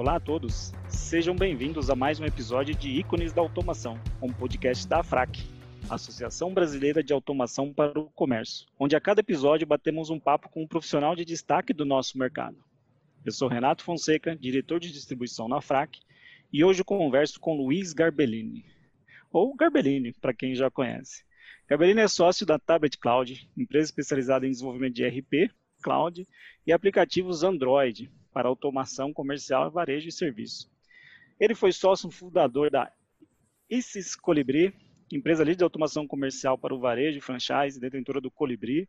Olá a todos, sejam bem-vindos a mais um episódio de Ícones da Automação, um podcast da AFRAC, Associação Brasileira de Automação para o Comércio, onde a cada episódio batemos um papo com um profissional de destaque do nosso mercado. Eu sou Renato Fonseca, diretor de distribuição na AFRAC, e hoje converso com Luiz Garbellini, ou Garbellini, para quem já conhece. Garbellini é sócio da Tablet Cloud, empresa especializada em desenvolvimento de RP, Cloud e aplicativos Android, para automação comercial, varejo e serviço. Ele foi sócio fundador da ISIS Colibri, empresa líder de automação comercial para o varejo franchise, detentora do Colibri,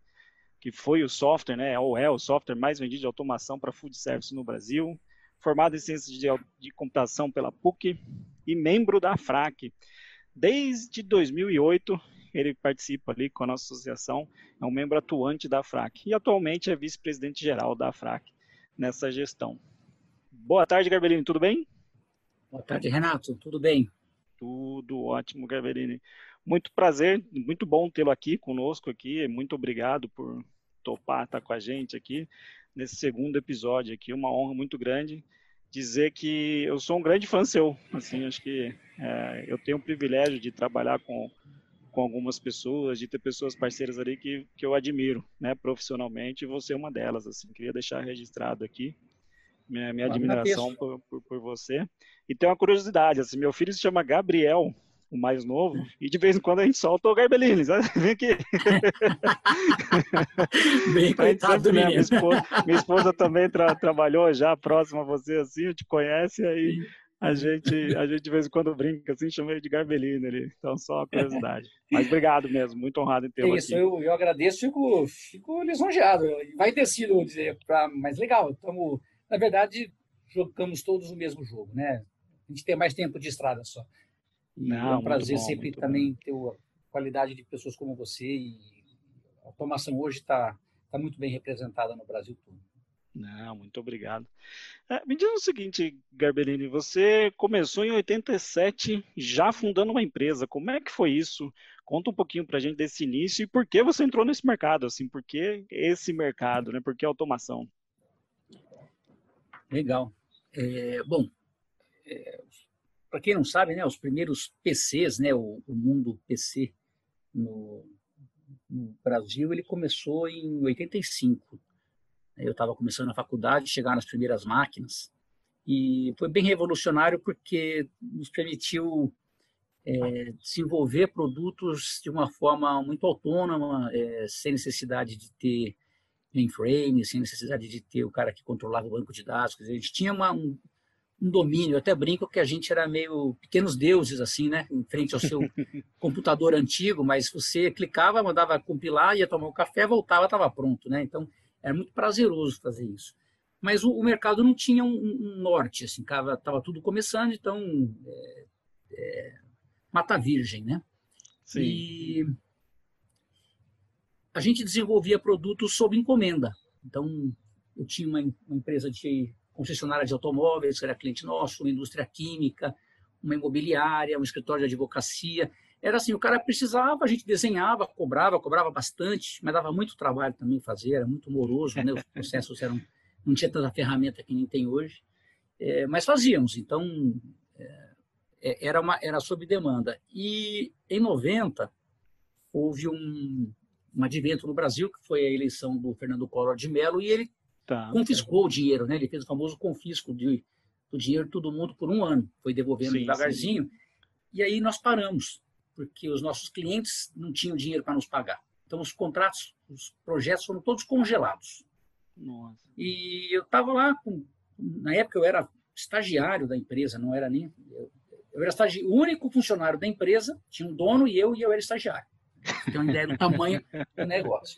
que foi o software, né, ou é o software mais vendido de automação para food service no Brasil, formado em ciências de, de computação pela PUC e membro da FRAC. Desde 2008, ele participa ali com a nossa associação, é um membro atuante da FRAC e atualmente é vice-presidente geral da FRAC nessa gestão. Boa tarde, Garbellini, tudo bem? Boa tarde, Renato, tudo bem? Tudo ótimo, Garbellini. Muito prazer, muito bom tê-lo aqui conosco aqui. Muito obrigado por topar estar com a gente aqui nesse segundo episódio aqui. Uma honra muito grande dizer que eu sou um grande fã seu. Assim, acho que é, eu tenho o privilégio de trabalhar com com algumas pessoas, de ter pessoas parceiras ali que, que eu admiro, né, profissionalmente, e você é uma delas, assim, queria deixar registrado aqui minha, minha admiração por, por, por, você. E tem uma curiosidade, assim, meu filho se chama Gabriel, o mais novo, e de vez em quando a gente solta o Garbelini, sabe? Vem aqui. Bem coitado sempre, né, minha, esposa, minha esposa também tra, trabalhou já próximo a você, assim, te conhece, aí a gente, a gente de vez em quando brinca assim, chama ele de Garbelino ali. Então, só uma curiosidade. Mas obrigado mesmo, muito honrado em tê-lo Isso, eu, eu agradeço, fico, fico lisonjeado. Vai ter sido, dizer, pra, mas legal, tamo, na verdade, jogamos todos o mesmo jogo, né? A gente tem mais tempo de estrada só. E Não, é um prazer bom, sempre também bom. ter a qualidade de pessoas como você e a automação hoje está tá muito bem representada no Brasil todo. Não, muito obrigado. É, me diz o seguinte, Garbellini, você começou em 87 já fundando uma empresa. Como é que foi isso? Conta um pouquinho para a gente desse início e por que você entrou nesse mercado, assim, por que esse mercado, né? Por que automação? Legal. É, bom, é, para quem não sabe, né, os primeiros PCs, né, o, o mundo PC no, no Brasil, ele começou em 85 eu estava começando a faculdade, chegaram as primeiras máquinas, e foi bem revolucionário porque nos permitiu é, desenvolver produtos de uma forma muito autônoma, é, sem necessidade de ter mainframe, sem necessidade de ter o cara que controlava o banco de dados. Dizer, a gente tinha uma, um, um, domínio, eu até brinco que a gente era meio pequenos deuses, assim, né, em frente ao seu computador antigo, mas você clicava, mandava compilar, ia tomar um café, voltava, estava pronto, né, então era muito prazeroso fazer isso. Mas o, o mercado não tinha um, um norte, assim, estava tudo começando, então é, é, mata virgem, né? Sim. E a gente desenvolvia produtos sob encomenda. Então, eu tinha uma, uma empresa de concessionária de automóveis, que era cliente nosso, uma indústria química, uma imobiliária, um escritório de advocacia. Era assim, o cara precisava, a gente desenhava, cobrava, cobrava bastante, mas dava muito trabalho também fazer, era muito moroso, né? Os processos eram, não tinha tanta ferramenta que nem tem hoje, é, mas fazíamos. Então, é, é era, uma, era sob demanda. E em 90, houve um, um advento no Brasil, que foi a eleição do Fernando Collor de Mello, e ele tá, confiscou tá. o dinheiro, né? Ele fez o famoso confisco de, do dinheiro de todo mundo por um ano, foi devolvendo sim, devagarzinho, sim. e aí nós paramos porque os nossos clientes não tinham dinheiro para nos pagar. Então, os contratos, os projetos foram todos congelados. Nossa. E eu estava lá, com, na época eu era estagiário da empresa, não era nem. Eu, eu era o único funcionário da empresa, tinha um dono e eu, e eu era estagiário. Tem uma ideia do tamanho do negócio.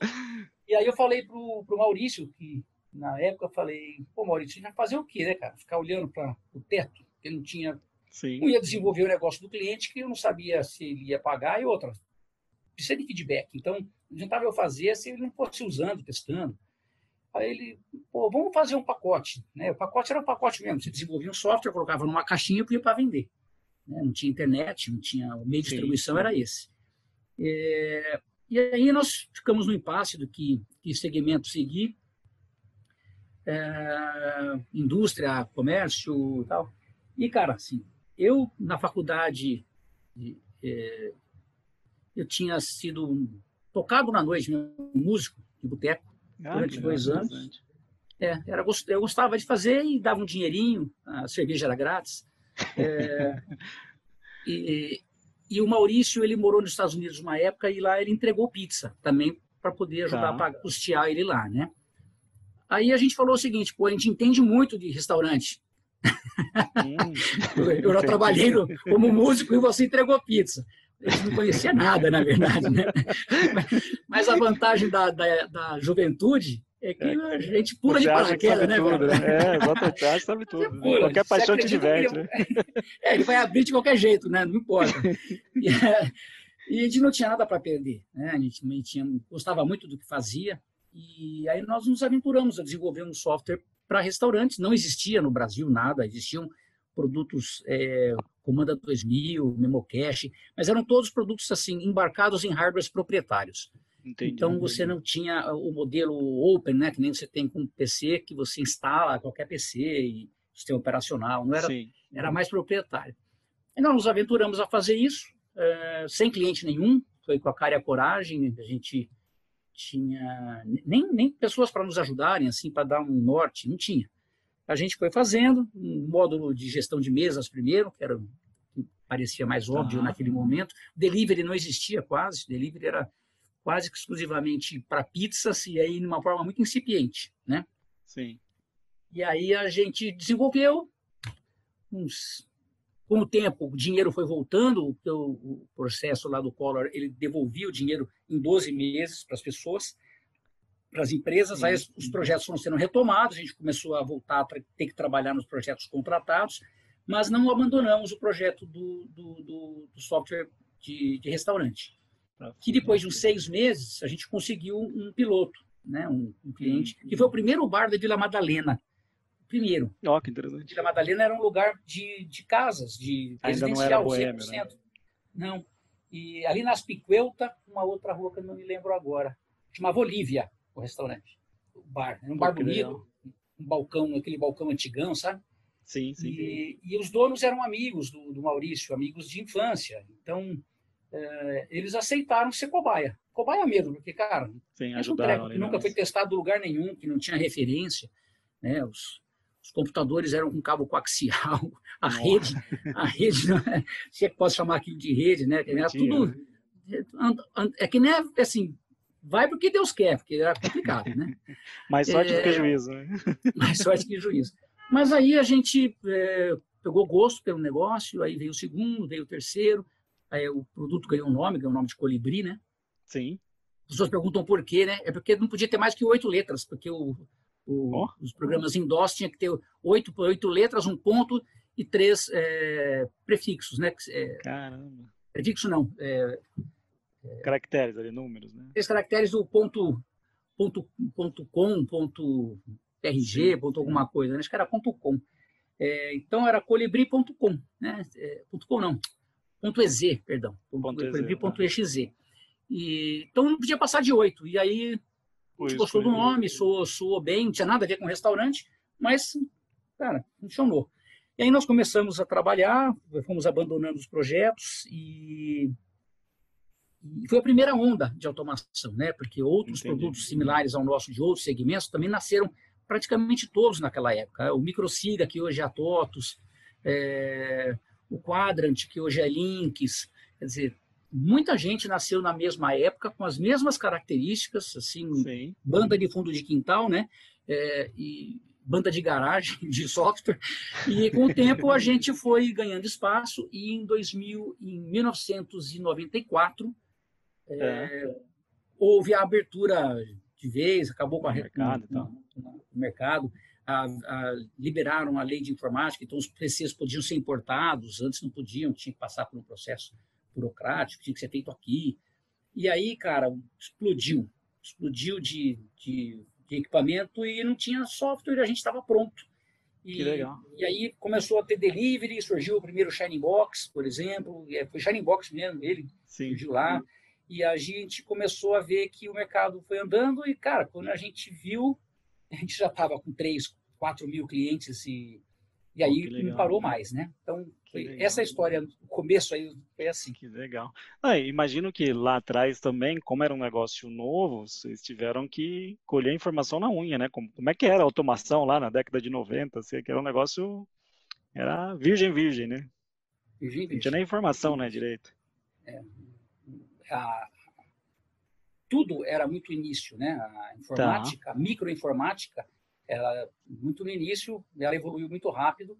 E aí eu falei para o Maurício, que na época eu falei, pô, Maurício, você vai fazer o quê, né, cara? Ficar olhando para o teto, porque não tinha Sim. Não ia desenvolver o negócio do cliente que eu não sabia se ele ia pagar e outra. Precisa de feedback. Então, não adiantava eu fazer se ele não fosse usando, testando. Aí ele, pô, vamos fazer um pacote. Né? O pacote era um pacote mesmo. Você desenvolvia um software, colocava numa caixinha e para vender. Né? Não tinha internet, não tinha. O meio de distribuição era esse. É, e aí nós ficamos no impasse do que, que segmento seguir. é, indústria, comércio e tal. E, cara, assim, eu, na faculdade, é, eu tinha sido tocado na noite, músico de boteco, ah, durante dois anos. É, era, eu gostava de fazer e dava um dinheirinho, a cerveja era grátis. É, e, e, o Maurício, ele morou nos Estados Unidos uma época e lá ele entregou pizza também para poder ajudar tá. a custear ele lá, né? Aí a gente falou o seguinte, pô, a gente entende muito de restaurante. Hum, eu já trabalhei no, como músico e você entregou pizza. A gente não conhecia nada, na verdade, né? Mas a vantagem da, da, da juventude é que a gente pula de paraquedas, né? Tudo, né? É, exatamente, acha sabe tudo. Né? Pula, qualquer paixão te diverte, ele... né? É, ele vai abrir de qualquer jeito, né? Não importa. E, é, e a gente não tinha nada para perder, né? A gente, a gente tinha, gostava muito do que fazia. E aí nós nos aventuramos a desenvolver um software para restaurantes. Não existia no Brasil nada, existiam produtos é, Comanda 2000, Memocache, mas eram todos produtos assim embarcados em hardwares proprietários. Entendi, então você não tinha o modelo open, né, que nem você tem com PC, que você instala qualquer PC e sistema operacional, não era, Sim. era mais proprietário. E nós nos aventuramos a fazer isso, é, sem cliente nenhum, foi com a cara e a coragem, a gente tinha nem, nem pessoas para nos ajudarem, assim, para dar um norte, não tinha. A gente foi fazendo um módulo de gestão de mesas primeiro, que era que parecia mais óbvio ah. naquele momento. Delivery não existia quase, delivery era quase que exclusivamente para pizzas e aí de uma forma muito incipiente, né? Sim. E aí a gente desenvolveu uns com o tempo, o dinheiro foi voltando, o, processo lá do Collor, ele devolvia o dinheiro em 12 meses para as pessoas, para as empresas, aí os projetos foram sendo retomados, a gente começou a voltar a ter que trabalhar nos projetos contratados, mas não abandonamos o projeto do, do, do, do software de, de, restaurante. Que depois de uns seis meses, a gente conseguiu um piloto, né, um, um cliente, que foi o primeiro bar da Vila Madalena, primeiro. Ó, oh, que interessante. Vila Madalena era um lugar de, de casas, de Ainda residencial, não era boêmio, 100%. Né? Não. E ali nas Piqueuta, uma outra rua que eu não me lembro agora, chamava Olívia, o restaurante, o bar. Era um bar bonito, um balcão, aquele balcão antigão, sabe? Sim, sim. E, e os donos eram amigos do, do, Maurício, amigos de infância. Então, é, eles aceitaram ser cobaia. Cobaia mesmo, porque, cara, sim, ajudaram, um que nunca foi testado lugar nenhum, que não tinha referência. Né? Os, os computadores eram com cabo coaxial, a Nossa. rede, a rede, se é que posso chamar aquilo de rede, né? Era tudo. Né? É que nem assim, vai porque Deus quer, porque era complicado, né? mais sorte é, do que juízo, né? mais sorte que juízo. Mas aí a gente é, pegou gosto pelo negócio, aí veio o segundo, veio o terceiro, aí o produto ganhou um nome, ganhou o um nome de colibri, né? Sim. As pessoas perguntam por quê, né? É porque não podia ter mais que oito letras, porque o, o, oh. Os programas em DOS tinha que ter oito, oito letras, um ponto e três é, prefixos, né? É, Caramba. Prefixo não. É, caracteres ali, números, né? Três caracteres do ponto, ponto, ponto com, ponto RG, sim, ponto alguma coisa, né? acho que era ponto com. É, então era colibri.com, né? É, ponto com não, ponto EZ, perdão, ponto, colibri.exe. Tá. E, então não podia passar de oito. E aí a gente gostou do nome, soou, soou bem, não tinha nada a ver com restaurante, mas, cara, funcionou. E aí nós começamos a trabalhar, fomos abandonando os projetos e, e foi a primeira onda de automação, né? Porque outros Entendi. produtos similares ao nosso de outros segmentos também nasceram praticamente todos naquela época. O Microsiga, que hoje é a TOTOS, é, o Quadrant, que hoje é Links, quer dizer, muita gente nasceu na mesma época, com as mesmas características, assim, Sim. banda de fundo de quintal, né? É, e banda de garagem de software. E com o tempo a gente foi ganhando espaço e em 2000, em 1994 é, é. houve a abertura de vez, acabou com a mercado, no, no mercado. A, a, liberaram a lei de informática, então os PCs podiam ser importados, antes não podiam, tinha que passar por um processo burocrático, tinha que ser feito aqui. E aí, cara, explodiu. Explodiu de, de, de equipamento e não tinha software, a gente estava pronto. E, que legal. E aí começou a ter delivery, surgiu o primeiro Shining Box, por exemplo, é, foi Shining Box mesmo, ele Sim. surgiu lá. E a gente começou a ver que o mercado foi andando e, cara, quando a gente viu, a gente já estava com 3, 4 mil clientes e, e aí oh, não parou mais, né? Então, foi, essa história, o começo aí foi assim. Que legal. Ah, imagino que lá atrás também, como era um negócio novo, vocês tiveram que colher informação na unha, né? Como, como é que era a automação lá na década de 90? Assim, que era um negócio, era virgem, virgem, né? Virgem, virgem. Não tinha nem informação, né, direito. É, a, tudo era muito início, né? A informática, tá. a microinformática, era muito no início, ela evoluiu muito rápido,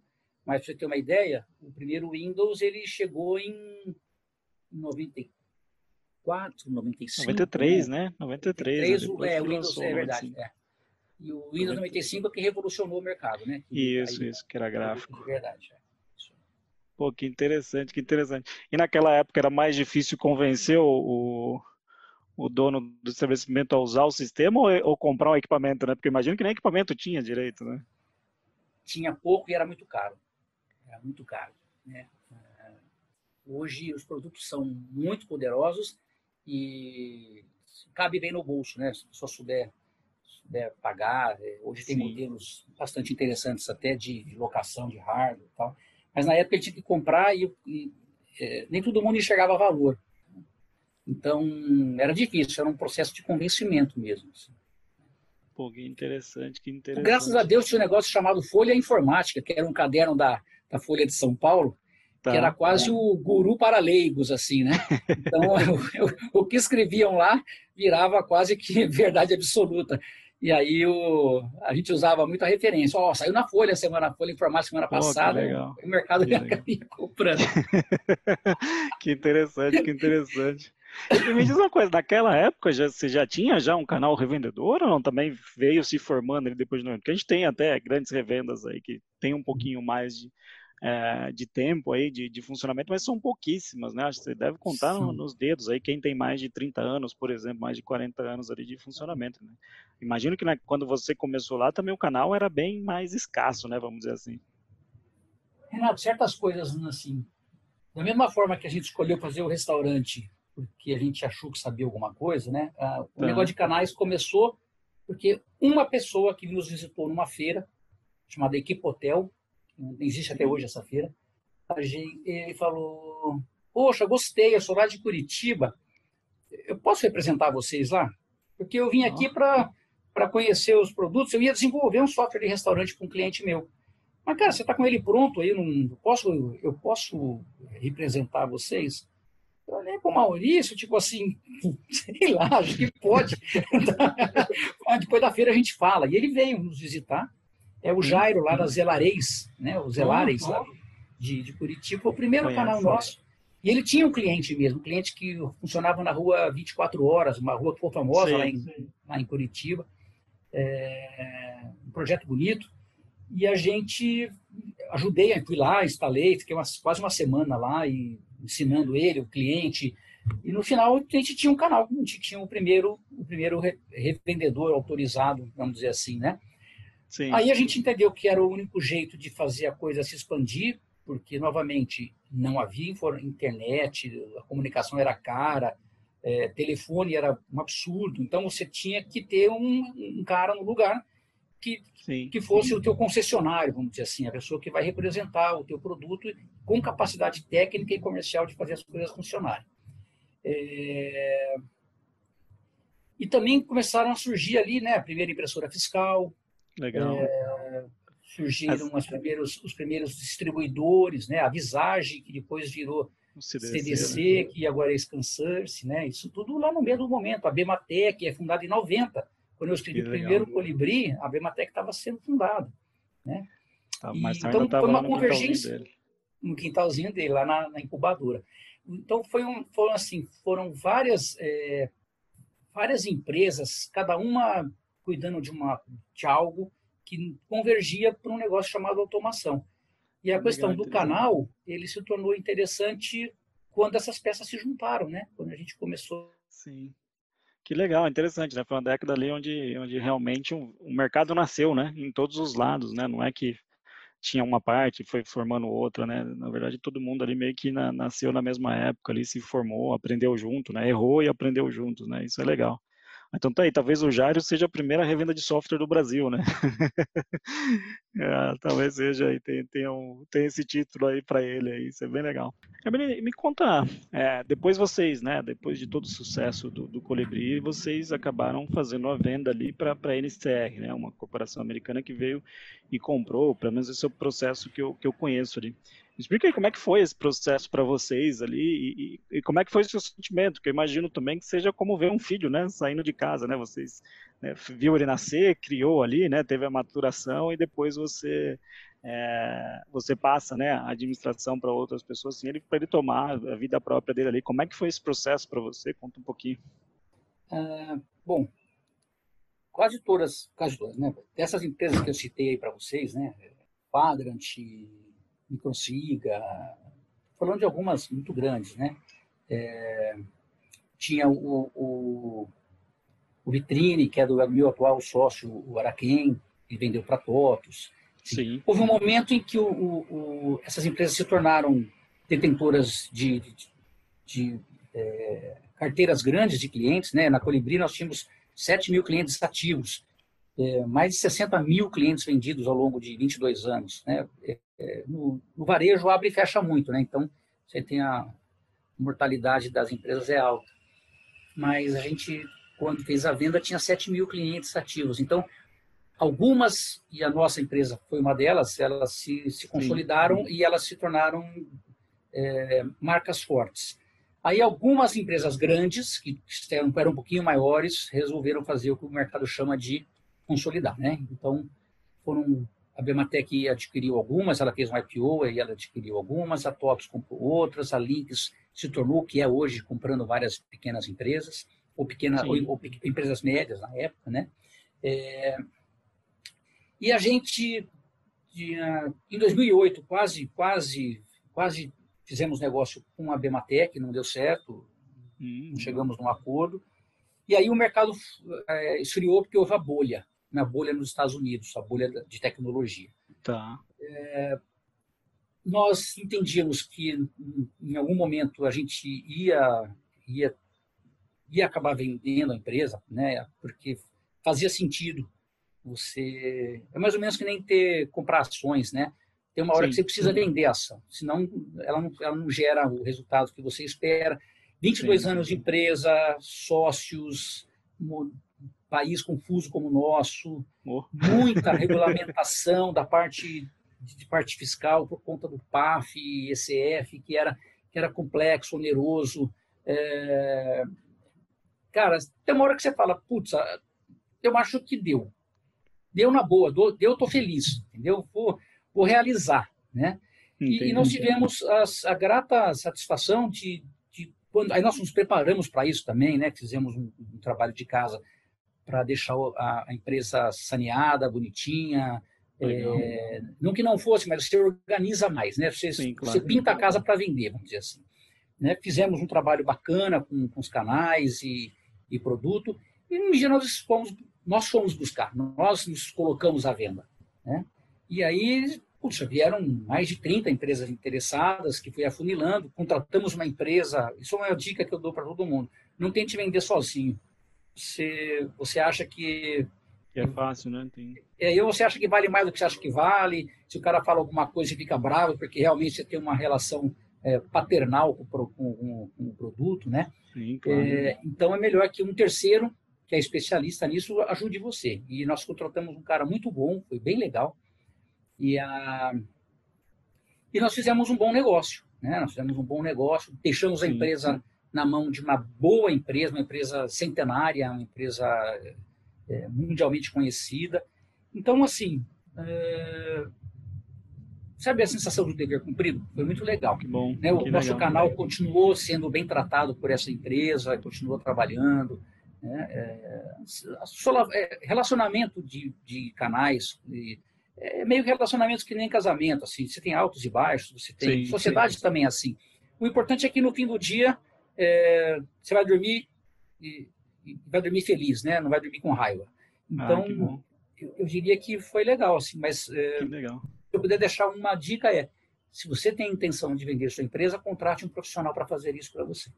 mas para você ter uma ideia, o primeiro Windows ele chegou em 94, 95. 93, né? 93. 93 né? é, o Windows, é verdade. É. E o Windows 95 é que revolucionou o mercado, né? Que, isso, aí, isso, que era gráfico. De verdade. É. Pô, que interessante, que interessante. E naquela época era mais difícil convencer o, o, dono do estabelecimento a usar o sistema ou, ou comprar um equipamento, né? Porque imagino que nem equipamento tinha direito, né? Tinha pouco e era muito caro. Era muito caro, né? É, hoje os produtos são muito poderosos e cabe bem no bolso, né? Se pessoa souber, souber pagar. É, hoje tem Sim. modelos bastante interessantes até de, de locação de hardware e tal. Mas na época ele tinha que comprar e, e é, nem todo mundo enxergava valor. Então, era difícil, era um processo de convencimento mesmo. Assim. Pô, que interessante, que interessante. Graças a Deus tinha um negócio chamado Folha Informática, que era um caderno da, da Folha de São Paulo, tá, que era quase o guru para leigos, assim, né? Então, eu, o que escreviam lá virava quase que verdade absoluta. E aí o, a gente usava muita referência. Ó, oh, saiu na Folha semana, Folha Informática semana passada. o mercado já ia comprando. que interessante, que interessante. E me diz uma coisa, naquela época já, você já tinha já um canal revendedor ou não? Também veio se formando ali depois de Porque a gente tem até grandes revendas aí que tem um pouquinho mais de, é, de tempo aí de, de, funcionamento, mas são pouquíssimas, né? Acho que você deve contar no, nos dedos aí quem tem mais de 30 anos, por exemplo, mais de 40 anos ali de funcionamento, né? Imagino que né, quando você começou lá também o canal era bem mais escasso, né? Vamos dizer assim. Renato, certas coisas assim, da mesma forma que a gente escolheu fazer o restaurante porque a gente achou que sabia alguma coisa, né? Ah, o tá. negócio de canais começou porque uma pessoa que nos visitou numa feira chamada Equipotel, existe até hoje essa feira. Gente, ele falou: Poxa, gostei, eu sou lá de Curitiba. Eu posso representar vocês lá? Porque eu vim aqui para conhecer os produtos. Eu ia desenvolver um software de restaurante com um cliente meu. Mas, cara, você está com ele pronto aí? Não posso, eu posso representar vocês? Eu olhei para o Maurício, tipo assim, sei lá, acho que pode. Depois da feira a gente fala. E ele veio nos visitar é o Jairo, lá da Zelareis, né? o Zelareis, lá de, de Curitiba, o primeiro Conhece. canal nosso. E ele tinha um cliente mesmo, um cliente que funcionava na rua 24 horas, uma rua que foi famosa sim, lá, em, lá em Curitiba. É, um projeto bonito. E a gente ajudei, fui lá, instalei, fiquei umas, quase uma semana lá e ensinando ele, o cliente. E no final a gente tinha um canal, a gente tinha o primeiro, o primeiro revendedor autorizado, vamos dizer assim, né? Sim. Aí a gente entendeu que era o único jeito de fazer a coisa se expandir, porque, novamente, não havia internet, a comunicação era cara, é, telefone era um absurdo, então você tinha que ter um, um cara no lugar que, que fosse o teu concessionário, vamos dizer assim, a pessoa que vai representar o teu produto com capacidade técnica e comercial de fazer as coisas funcionarem. É... E também começaram a surgir ali, né, a primeira impressora fiscal, Legal. É, surgiram As... primeiros, os primeiros distribuidores, né? A Visage, que depois virou CDC, CDC né? que agora é ScanSource, né? Isso tudo lá no mesmo momento. A Bematec é fundada em 90. Quando eu escrevi o primeiro Colibri, a Bematec estava sendo fundada, né? Mas e, então foi uma convergência no quintalzinho dele, lá na, na incubadora. Então foi um, foram assim, foram várias é, várias empresas, cada uma cuidando de, uma, de algo que convergia para um negócio chamado automação. E a questão do canal, ele se tornou interessante quando essas peças se juntaram, né? Quando a gente começou. Sim. Que legal, interessante, né? Foi uma década ali onde, onde realmente um, o mercado nasceu, né? Em todos os lados, né? Não é que tinha uma parte e foi formando outra, né? Na verdade, todo mundo ali meio que na, nasceu na mesma época ali, se formou, aprendeu junto, né? Errou e aprendeu juntos, né? Isso é legal. Então tá aí, talvez o Jairo seja a primeira revenda de software do Brasil, né? é, talvez seja aí, tem, tem, um, tem esse título aí para ele aí, isso é bem legal. Me, me conta, é, depois vocês, né, depois de todo o sucesso do, do Colibri, vocês acabaram fazendo a venda ali para a NCR, né, uma corporação americana que veio e comprou, pelo menos esse é o processo que eu, que eu conheço ali. Explica aí como é que foi esse processo para vocês ali e, e, como é que foi o seu sentimento, que eu imagino também que seja como ver um filho, né, saindo de casa, né, vocês né, viu ele nascer, criou ali, né, teve a maturação e depois você é, você passa, né, a administração para outras pessoas, assim, ele para ele tomar a vida própria dele ali. Como é que foi esse processo para você? Conta um pouquinho. Uh, bom, quase todas, quase todas, né, dessas empresas que eu citei aí para vocês, né, Quadrant, Microsiga, falando de algumas muito grandes, né? É, tinha o, o, o, Vitrine, que é do meu atual sócio, o Araquém, que vendeu para TOTOS. Sim. Houve um momento em que o, o, essas empresas se tornaram detentoras de, de, de é, carteiras grandes de clientes. Né? Na Colibri nós tínhamos 7 mil clientes ativos, é, mais de 60 mil clientes vendidos ao longo de 22 anos. Né? É, é, no, no, varejo abre e fecha muito, né? Então, você tem a mortalidade das empresas é alta. Mas a gente, quando fez a venda, tinha 7 mil clientes ativos. Então, algumas, e a nossa empresa foi uma delas, elas se, se consolidaram Sim. e elas se tornaram é, marcas fortes. Aí algumas empresas grandes, que eram, eram um pouquinho maiores, resolveram fazer o que o mercado chama de consolidar, né? Então, foram a Bematec adquiriu algumas, ela fez um IPO e ela adquiriu algumas, a TOTOS comprou outras, a Links se tornou o que é hoje, comprando várias pequenas empresas, ou, pequena, ou, ou, empresas médias na época, né? É, e a gente, em 2008, quase, quase, quase fizemos negócio com a Bematec, não deu certo, hum, não chegamos num acordo, e aí o mercado é, esfriou porque houve a bolha, na bolha nos Estados Unidos, a bolha de tecnologia. Tá. É, nós entendíamos que em algum momento a gente ia ia ia acabar vendendo a empresa, né? Porque fazia sentido você é mais ou menos que nem ter comprar ações, né? Tem uma hora Sim. que você precisa vender a ação, senão ela não, ela não gera o resultado que você espera. 22 Sim. anos de empresa, sócios, país confuso como o nosso, oh. muita regulamentação da parte de parte fiscal por conta do PAF e ECF, que era, que era complexo, oneroso. É... Cara, tem uma hora que você fala, putz, eu acho que deu. Deu na boa, deu, eu tô feliz, entendeu? Vou, vou realizar, né? E, e, nós tivemos a, a grata satisfação de, de, quando aí nós nos preparamos para isso também, né? Fizemos um, um trabalho de casa para deixar a, a, empresa saneada, bonitinha. É, não que não fosse, mas você organiza mais, né? Você, Sim, claro. você pinta a casa para vender, vamos dizer assim. Né? Fizemos um trabalho bacana com, com os canais e, e produto, e no dia nós fomos, nós fomos buscar, nós nos colocamos à venda. Né? E aí, puxa, vieram mais de 30 empresas interessadas, que foi afunilando, contratamos uma empresa, isso é uma dica que eu dou para todo mundo, não tente vender sozinho você, você acha que. É fácil, né? Tem... É, ou você acha que vale mais do que você acha que vale. Se o cara fala alguma coisa, você fica bravo, porque realmente você tem uma relação é, paternal com, com, com, o produto, né? Sim, claro. é, então é melhor que um terceiro, que é especialista nisso, ajude você. E nós contratamos um cara muito bom, foi bem legal. E, a... e nós fizemos um bom negócio, né? Nós fizemos um bom negócio, deixamos a empresa. Sim na mão de uma boa empresa, uma empresa centenária, uma empresa é, mundialmente conhecida. Então, assim, é, sabe a sensação do dever cumprido? Foi muito legal. Que bom. Né? O que nosso legal. canal continuou sendo bem tratado por essa empresa, continuou trabalhando. Né? É, é relacionamento de, de canais, de, é meio relacionamentos que nem casamento, assim, você tem altos e baixos, você tem sim, sociedade sim. também é assim. O importante é que no fim do dia é, você vai dormir e, e, vai dormir feliz, né? Não vai dormir com raiva. Ah, então, ah, eu, eu, diria que foi legal, assim. Mas é, legal. se eu puder deixar uma dica é, se você tem intenção de vender sua empresa, contrate um profissional para fazer isso para você.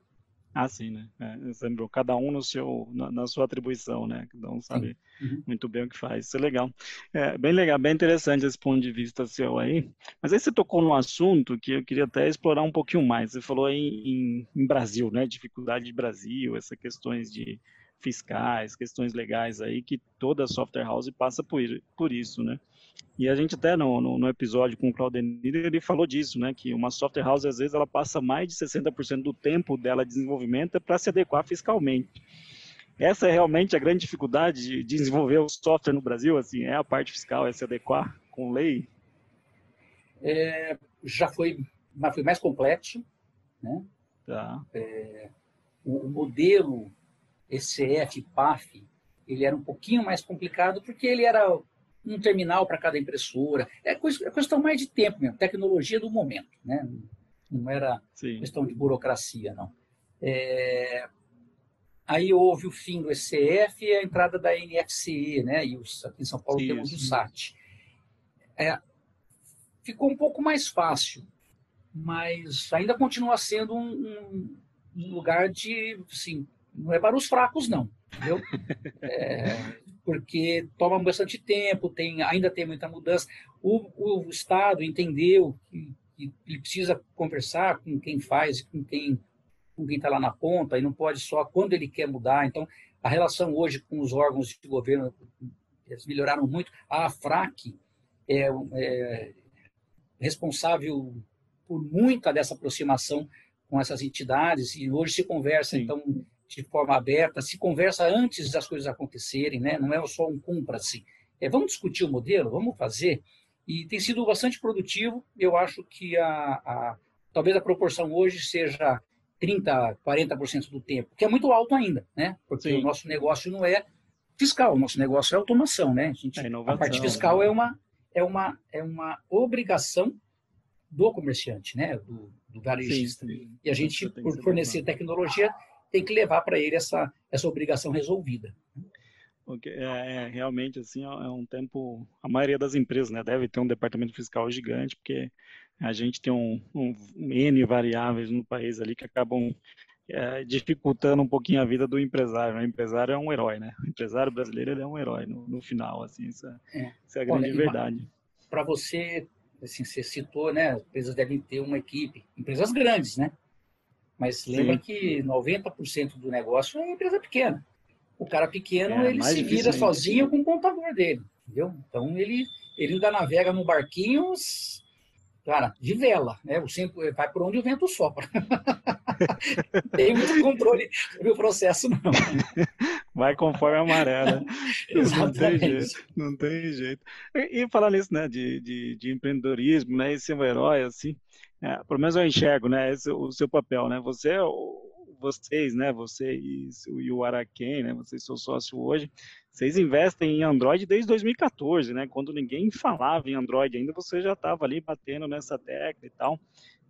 Ah, sim, né? É, lembrou, cada um no seu, na, na, sua atribuição, né? Cada um sabe uhum. muito bem o que faz. Isso é legal. É, bem legal, bem interessante esse ponto de vista seu aí. Mas aí você tocou num assunto que eu queria até explorar um pouquinho mais. Você falou aí em, em Brasil, né? Dificuldade de Brasil, essas questões de fiscais, questões legais aí, que toda software house passa por, por isso, né? E a gente até no, no, no episódio com o Claudenir, ele falou disso, né? Que uma software house, às vezes, ela passa mais de 60% do tempo dela de desenvolvimento para se adequar fiscalmente. Essa é realmente a grande dificuldade de, de desenvolver o software no Brasil, assim, é a parte fiscal, é se adequar com lei? É, já foi, mas foi mais complexo, né? Tá. É, o, o modelo ECF, PAF, ele era um pouquinho mais complicado porque ele era um terminal para cada impressora. É, é questão mais de tempo mesmo, tecnologia do momento, né? Não era Sim. questão de burocracia, não. É... Aí houve o fim do ECF e a entrada da NFCE, né? E os, aqui em São Paulo Sim, temos o SAT. É, ficou um pouco mais fácil, mas ainda continua sendo um, um lugar de, assim, não é para os fracos, não, entendeu? É, porque toma bastante tempo, tem, ainda tem muita mudança. O, o Estado entendeu que, que, ele precisa conversar com quem faz, com quem com quem está lá na ponta, e não pode só quando ele quer mudar. Então, a relação hoje com os órgãos de governo eles melhoraram muito. A AFRAC é, é responsável por muita dessa aproximação com essas entidades, e hoje se conversa, Sim. então, de forma aberta, se conversa antes das coisas acontecerem, né? não é só um cumpra-se. É, vamos discutir o modelo, vamos fazer, e tem sido bastante produtivo. Eu acho que a, a talvez a proporção hoje seja 30%, 40% do tempo, que é muito alto ainda, né? porque Sim. o nosso negócio não é fiscal, o nosso negócio é automação. Né? A, gente, é a parte fiscal né? é, uma, é, uma, é uma obrigação do comerciante, né? do, do varejista. Sim, sim. E a gente, por fornecer tecnologia, tem que levar para ele essa, essa obrigação resolvida. É, é, realmente assim é um tempo a maioria das empresas né deve ter um departamento fiscal gigante porque a gente tem um, um, um n variáveis no país ali que acabam é, dificultando um pouquinho a vida do empresário. O empresário é um herói, né? O empresário brasileiro é um herói no, no final, assim, isso é, é. Isso é a grande Olha, verdade. Para você, assim, você citou, né? As empresas devem ter uma equipe, empresas grandes, né? Mas lembra Sim. que 90% do negócio é empresa pequena. O cara pequeno, é, ele se vira sozinho com o contador dele, entendeu? Então, ele, ele ainda navega no barquinho, cara, de vela, né? O sempre vai por onde o vento sopra. Tem muito controle sobre o processo, não. Vai conforme a maré, né? Não tem jeito. Não tem jeito. E, e falar nisso, né, de, de, de empreendedorismo, né, e ser um herói, assim, é, pelo menos eu enxergo, né, esse, o seu papel, né, você, é vocês, né, você e, e o Araquém, né, vocês são sócio hoje, vocês investem em Android desde 2014, né, quando ninguém falava em Android ainda, você já estava ali batendo nessa tecla e tal.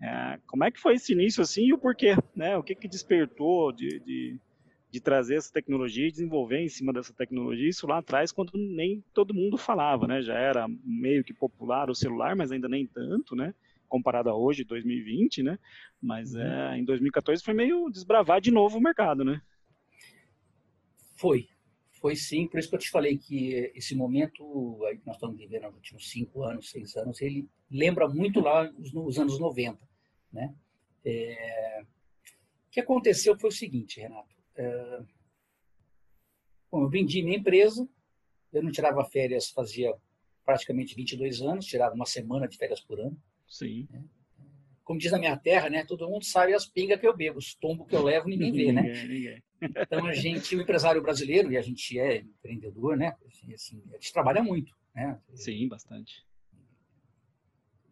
É, como é que foi esse início assim e o porquê, né, o que que despertou de, de de trazer essa tecnologia e desenvolver em cima dessa tecnologia, isso lá atrás, quando nem todo mundo falava, né? Já era meio que popular o celular, mas ainda nem tanto, né? comparado a hoje, 2020, né? Mas uhum. é, em 2014 foi meio desbravar de novo o mercado, né? Foi, foi sim. Por isso que eu te falei que esse momento aí que nós estamos vivendo nos últimos cinco anos, seis anos, ele lembra muito lá os, os anos 90, né? É... O que aconteceu foi o seguinte, Renato. É... Bom, eu vendi minha empresa, eu não tirava férias fazia praticamente 22 anos, tirava uma semana de férias por ano. Sim. Né? Como diz na minha terra, né? Todo mundo sabe as pingas que eu bebo, os tombos que eu levo, ninguém vê, né? ninguém. Então a gente, o empresário brasileiro, e a gente é empreendedor, né? Assim, assim, a gente trabalha muito, né? Sim, bastante.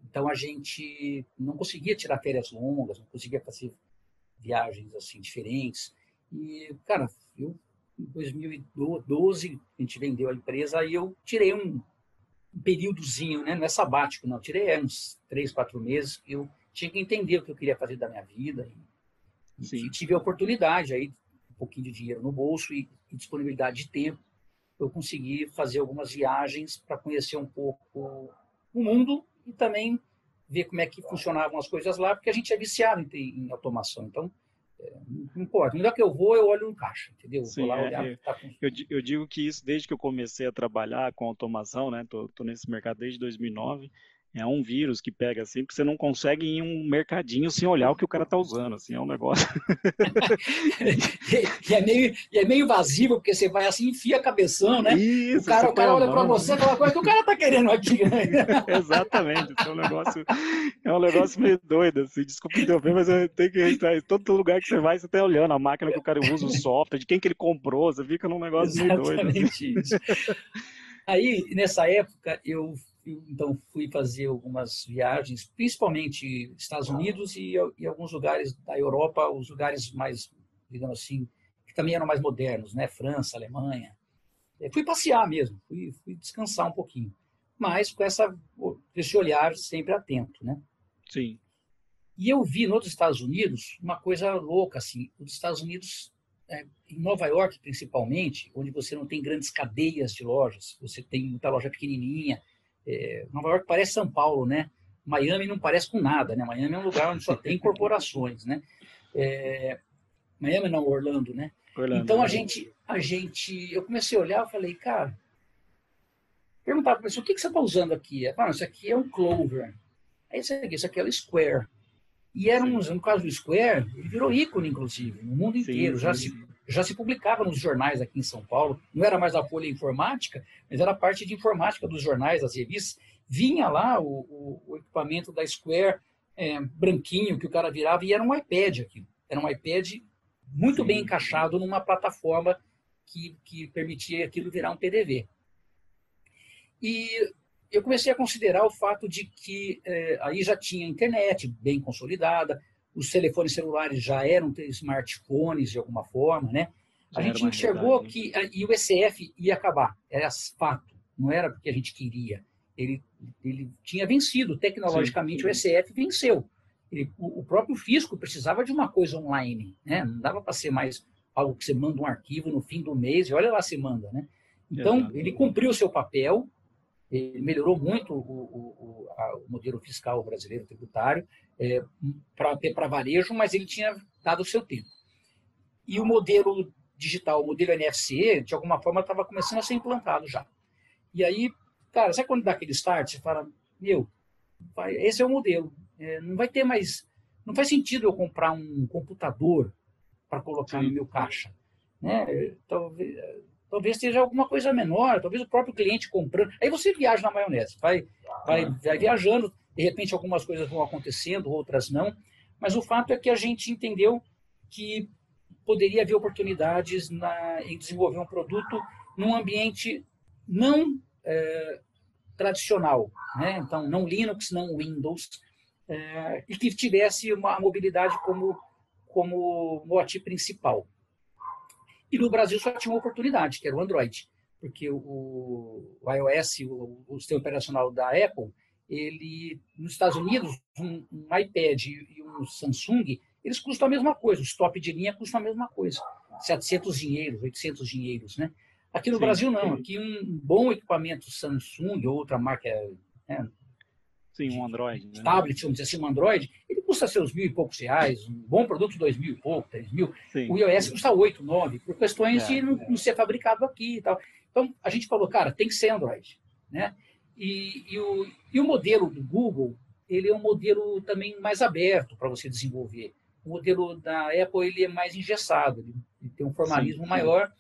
Então a gente não conseguia tirar férias longas, não conseguia fazer viagens assim diferentes. E, cara, eu em 2012 a gente vendeu a empresa, aí eu tirei um, um períodozinho, né? não é sabático, não. Tirei é, uns três, quatro meses. Eu tinha que entender o que eu queria fazer da minha vida. E, e tive a oportunidade aí, um pouquinho de dinheiro no bolso e, e disponibilidade de tempo. Eu consegui fazer algumas viagens para conhecer um pouco o mundo e também ver como é que funcionavam as coisas lá, porque a gente é viciado em, em automação. Então, não importa. No lugar que eu vou, eu olho no caixa, entendeu? Sim, lá, é, tá com... eu, eu, digo que isso desde que eu comecei a trabalhar com automação, né? Tô, tô nesse mercado desde 2009 é um vírus que pega assim, porque você não consegue ir em um mercadinho sem olhar o que o cara tá usando, assim, é um negócio. e, é meio, e é meio vazio, porque você vai assim, enfia a cabeção, né? Isso, o cara, o cara olha para você e fala, coisa que o cara tá querendo aqui, né? Exatamente, é um negócio, é um negócio meio doido, assim, desculpa interromper, mas eu tenho que entrar em todo lugar que você vai, você tá olhando a máquina que o cara usa, o software, de quem que ele comprou, você fica num negócio Exatamente meio doido. Assim. Isso. Aí, nessa época, eu então fui fazer algumas viagens, principalmente Estados Unidos e, e, alguns lugares da Europa, os lugares mais, digamos assim, que também eram mais modernos, né? França, Alemanha. Eu fui passear mesmo, fui, fui, descansar um pouquinho, mas com essa, esse olhar sempre atento, né? Sim. E eu vi nos Estados Unidos uma coisa louca, assim, os Estados Unidos, é, em Nova York principalmente, onde você não tem grandes cadeias de lojas, você tem muita loja pequenininha, é, Nova York parece São Paulo, né? Miami não parece com nada, né? Miami é um lugar onde só tem corporações, né? É, Miami não, Orlando, né? Orlando, então a né? gente, a gente, eu comecei a olhar, eu falei, cara, perguntar para o o que, que você está usando aqui? Ah, isso aqui é um Clover. Aí isso aqui, isso aqui é o Square. E era um, no caso do Square, ele virou ícone, inclusive, no mundo inteiro. Sim, já se já se publicava nos jornais aqui em São Paulo, não era mais a folha informática, mas era a parte de informática dos jornais, das revistas, vinha lá o, o, o equipamento da Square é, branquinho que o cara virava e era um iPad aqui, era um iPad muito Sim. bem encaixado numa plataforma que, que permitia aquilo virar um PDV. E eu comecei a considerar o fato de que é, aí já tinha internet bem consolidada, os telefones celulares já eram smartphones de alguma forma, né? A já gente enxergou que e o ECF ia acabar, era fato, não era porque a gente queria. Ele, ele tinha vencido, tecnologicamente sim, sim. o ECF venceu. Ele, o, o, próprio fisco precisava de uma coisa online, né? Não dava para ser mais algo que você manda um arquivo no fim do mês e olha lá se manda, né? Então, Exato. ele cumpriu o seu papel, ele melhorou muito o, o, a, o modelo fiscal brasileiro tributário é, para varejo, mas ele tinha dado o seu tempo. E o modelo digital, o modelo NFC, de alguma forma estava começando a ser implantado já. E aí, cara, sabe quando dá aquele start? Você fala, meu, vai, esse é o modelo. É, não vai ter mais. Não faz sentido eu comprar um computador para colocar Sim. no meu caixa. Né? Talvez, talvez seja alguma coisa menor, talvez o próprio cliente comprando. Aí você viaja na maionese, vai, vai, vai viajando, de repente algumas coisas vão acontecendo, outras não, mas o fato é que a gente entendeu que poderia haver oportunidades na, em desenvolver um produto num ambiente não é, tradicional, né? então não Linux, não Windows, é, e que tivesse uma mobilidade como, como mote principal. E no Brasil só tinha uma oportunidade, que era o Android, porque o, o iOS, o, o sistema operacional da Apple, ele nos Estados Unidos, um, um, iPad e um Samsung, eles custam a mesma coisa, os top de linha custam a mesma coisa, 700 dinheiros, 800 dinheiros, né? Aqui no sim, Brasil não, sim. aqui um bom equipamento Samsung ou outra marca né, Sim, um Android. Né? Tablet, vamos dizer assim, um Android, ele custa seus mil e poucos reais, um bom produto, dois mil e pouco, três mil. Sim. O iOS custa oito, nove, por questões é, de não, é. não, ser fabricado aqui e tal. Então, a gente falou, cara, tem que ser Android. Né? E, e, o, e o modelo do Google, ele é um modelo também mais aberto para você desenvolver. O modelo da Apple, ele é mais engessado, ele, tem um formalismo Sim, maior.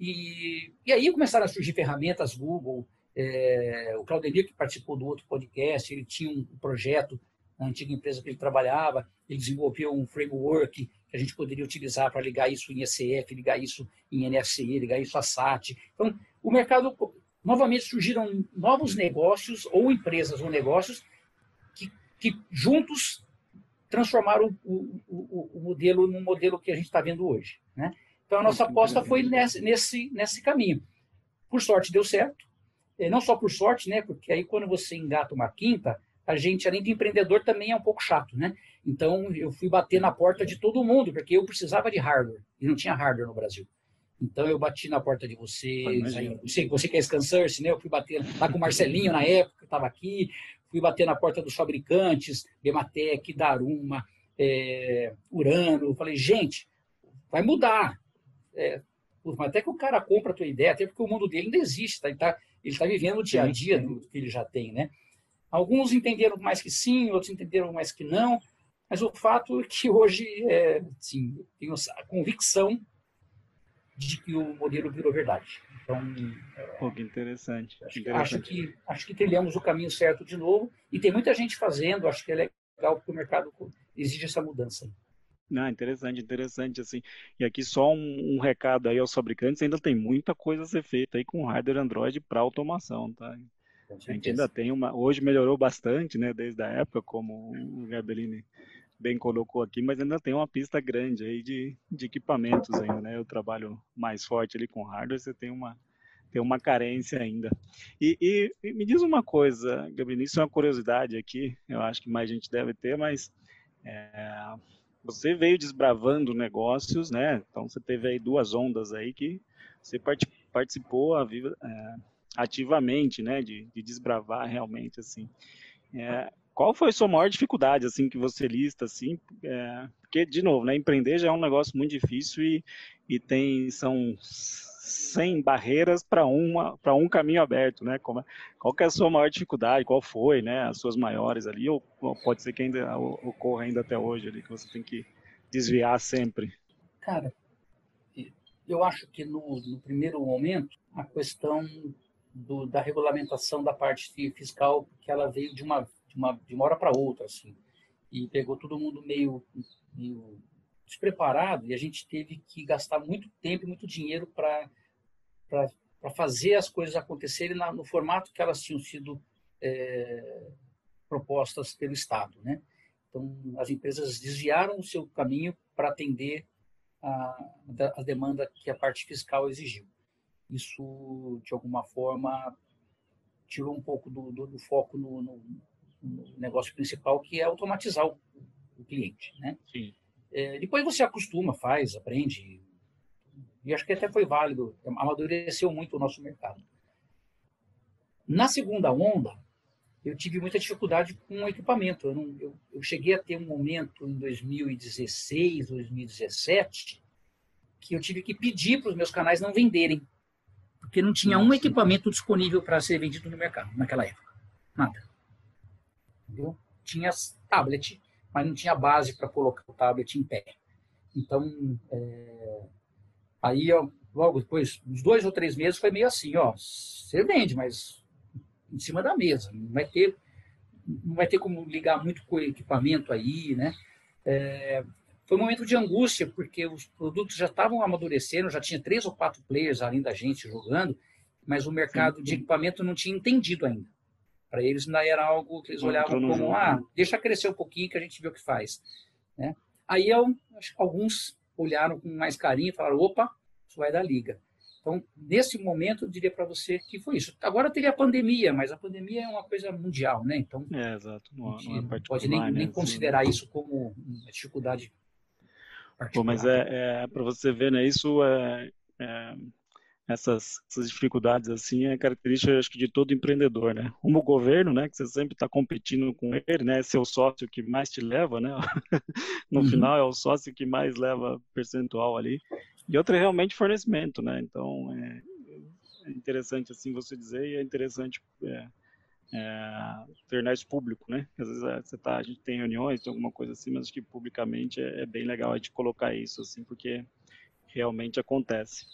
E, e aí começaram a surgir ferramentas Google, é, o Claudemir, que participou do outro podcast, ele tinha um projeto na antiga empresa que ele trabalhava, ele desenvolveu um framework que a gente poderia utilizar para ligar isso em ECF, ligar isso em NFC, ligar isso a SAT. Então, o mercado, novamente, surgiram novos negócios, ou empresas ou negócios, que, que juntos transformaram o, o, o modelo no modelo que a gente está vendo hoje. Né? Então, a nossa aposta foi nesse, nesse, nesse caminho. Por sorte, deu certo não só por sorte, né? Porque aí quando você engata uma quinta, a gente, além de empreendedor, também é um pouco chato, né? Então eu fui bater na porta de todo mundo, porque eu precisava de hardware, e não tinha hardware no Brasil. Então eu bati na porta de vocês, aí, você, você que é Scansource, né? Eu fui bater lá com o Marcelinho na época, estava aqui, fui bater na porta dos fabricantes, Bematec, Daruma, é, Urano. Eu falei, gente, vai mudar. É, até que o cara compra a tua ideia, até porque o mundo dele ainda existe, tá? ele está ele tá vivendo o dia a dia do que ele já tem, né? Alguns entenderam mais que sim, outros entenderam mais que não, mas o fato é que hoje, é, sim, tenho a convicção de que o modelo virou verdade. Então, Pô, que interessante. Acho, interessante. acho, que, acho que trilhamos o caminho certo de novo e tem muita gente fazendo, acho que é legal porque o mercado exige essa mudança. Interessante, interessante, assim. E aqui só um, um, recado aí aos fabricantes, ainda tem muita coisa a ser feita aí com hardware Android para automação, tá? A gente ainda tem uma, hoje melhorou bastante, né, desde a época, como o Gabellini bem colocou aqui, mas ainda tem uma pista grande aí de, de equipamentos ainda, né? Eu trabalho mais forte ali com hardware, você tem uma, tem uma carência ainda. E, e, e me diz uma coisa, Gabriel, isso é uma curiosidade aqui, eu acho que mais gente deve ter, mas é, você veio desbravando negócios, né? Então você teve aí duas ondas aí que você participou é, ativamente, né? De, de, desbravar realmente assim. É, qual foi a sua maior dificuldade, assim, que você lista, assim? É, porque, de novo, né, empreender já é um negócio muito difícil e, e tem, são 100 barreiras para para um caminho aberto, né? Como, qual que é a sua maior dificuldade? Qual foi, né? As suas maiores ali? Ou, ou pode ser que ainda ocorra ainda até hoje ali, que você tem que desviar sempre? Cara, eu acho que no, no primeiro momento, a questão do, da regulamentação da parte fiscal, que ela veio de uma de uma, de uma hora para outra, assim. E pegou todo mundo meio, meio despreparado e a gente teve que gastar muito tempo e muito dinheiro para fazer as coisas acontecerem na, no formato que elas tinham sido é, propostas pelo Estado, né? Então, as empresas desviaram o seu caminho para atender a, a demanda que a parte fiscal exigiu. Isso, de alguma forma, tirou um pouco do, do, do foco no, no, o negócio principal, que é automatizar o, o cliente, né? Sim. É, depois você acostuma, faz, aprende, e acho que até foi válido, amadureceu muito o nosso mercado. Na segunda onda, eu tive muita dificuldade com o equipamento. Eu, não, eu, eu cheguei a ter um momento em 2016, 2017, que eu tive que pedir para os meus canais não venderem, porque não tinha um equipamento disponível para ser vendido no mercado naquela época. Nada. Entendeu? Tinha tablet, mas não tinha base para colocar o tablet em pé. Então, é, aí, ó, logo depois, uns dois ou três meses, foi meio assim, ó, você vende, mas em cima da mesa, não vai ter, não vai ter como ligar muito com o equipamento aí, né? É, foi um momento de angústia, porque os produtos já estavam amadurecendo, já tinha três ou quatro players além da gente jogando, mas o mercado de equipamento não tinha entendido ainda. Para eles ainda era algo que eles olhavam como, ah, deixa crescer um pouquinho que a gente vê o que faz. Né? Aí eu, alguns olharam com mais carinho e falaram, opa, isso vai dar liga. Então, nesse momento, eu diria para você que foi isso. Agora teria a pandemia, mas a pandemia é uma coisa mundial, né? Então, é, exato. Não, não é pode nem, né? nem considerar isso como uma dificuldade. Pô, mas é, é para você ver, né? Isso é, é essas, essas, dificuldades assim é característica acho que de todo empreendedor, né? Um o governo, né, que você sempre está competindo com ele, né, seu sócio que mais te leva, né? no uhum. final é o sócio que mais leva percentual ali. E outra é realmente fornecimento, né? Então é, é interessante assim você dizer e é interessante é, é, tornar isso público, né? Às vezes é, você tá, a gente tem reuniões, tem alguma coisa assim, mas acho que publicamente é, é bem legal a gente colocar isso assim, porque realmente acontece.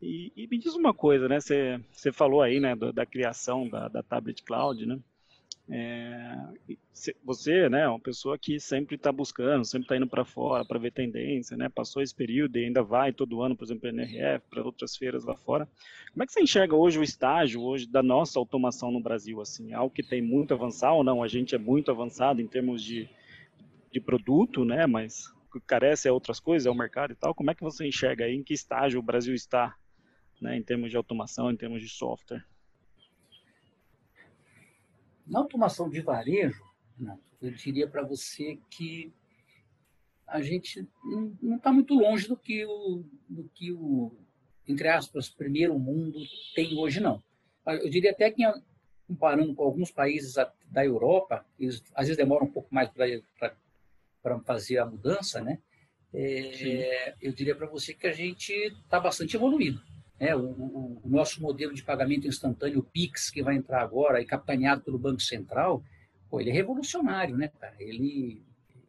E, e, me diz uma coisa, né? Você, falou aí, né, da, da criação da, da, Tablet Cloud, né? É, você, né, é uma pessoa que sempre está buscando, sempre está indo para fora para ver tendência, né? Passou esse período e ainda vai todo ano, por exemplo, para NRF, para outras feiras lá fora. Como é que você enxerga hoje o estágio hoje da nossa automação no Brasil? Assim, é algo que tem muito avançado ou não? A gente é muito avançado em termos de, de produto, né? Mas carece é outras coisas, é o mercado e tal. Como é que você enxerga aí? Em que estágio o Brasil está né, em termos de automação, em termos de software? Na automação de varejo, eu diria para você que a gente não está muito longe do que o, do que o, entre aspas, primeiro mundo tem hoje, não. Eu diria até que, comparando com alguns países da Europa, eles às vezes demoram um pouco mais para para fazer a mudança, né? É, eu diria para você que a gente está bastante evoluído. Né? O, o, o, nosso modelo de pagamento instantâneo, o PIX, que vai entrar agora, e capitaneado pelo Banco Central, pô, ele é revolucionário, né, cara? Ele,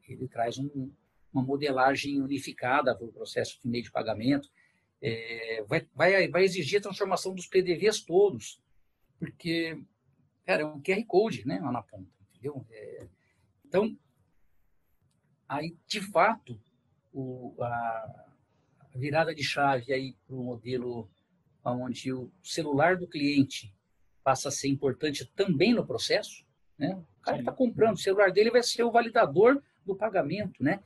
ele traz um, uma modelagem unificada para o processo de meio de pagamento. É, vai, vai, vai exigir a transformação dos PDVs todos, porque, cara, é um QR Code né, lá na ponta, entendeu? É, então, aí, de fato, o, a, a virada de chave aí para o modelo onde o celular do cliente passa a ser importante também no processo, né? O cara está comprando, o celular dele vai ser o validador do pagamento, né?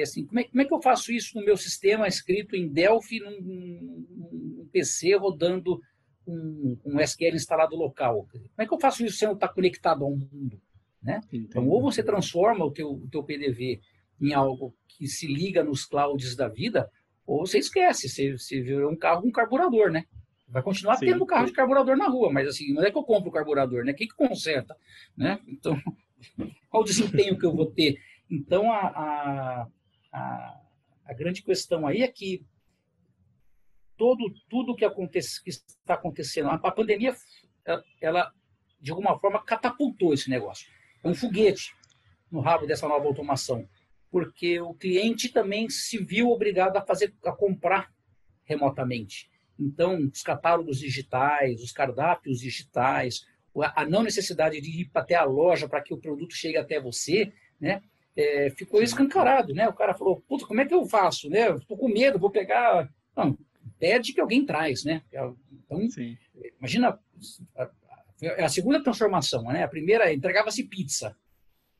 Assim, como, é, como é que eu faço isso no meu sistema escrito em Delphi, num, num PC rodando um, um, SQL instalado local? Como é que eu faço isso se eu não está conectado ao mundo? Né? Então, ou você transforma o teu, o teu PDV em algo que se liga nos clouds da vida, ou você esquece, você, você virou um carro com carburador, né? Vai continuar Sim. tendo carro de carburador na rua, mas assim, não é que eu compro o carburador, né? Quem que conserta, né? Então, qual o desempenho que eu vou ter? Então, a, a, a, a grande questão aí é que todo, tudo que, acontece, que está acontecendo, a pandemia, ela, de alguma forma, catapultou esse negócio. É um foguete no rabo dessa nova automação porque o cliente também se viu obrigado a fazer a comprar remotamente. Então, os catálogos digitais, os cardápios digitais, a não necessidade de ir até a loja para que o produto chegue até você, né? É, ficou escancarado, né? O cara falou, puta, como é que eu faço, né? Estou com medo, vou pegar... Não, pede que alguém traz, né? Então, Sim. imagina, é a segunda transformação, né? A primeira, entregava-se pizza.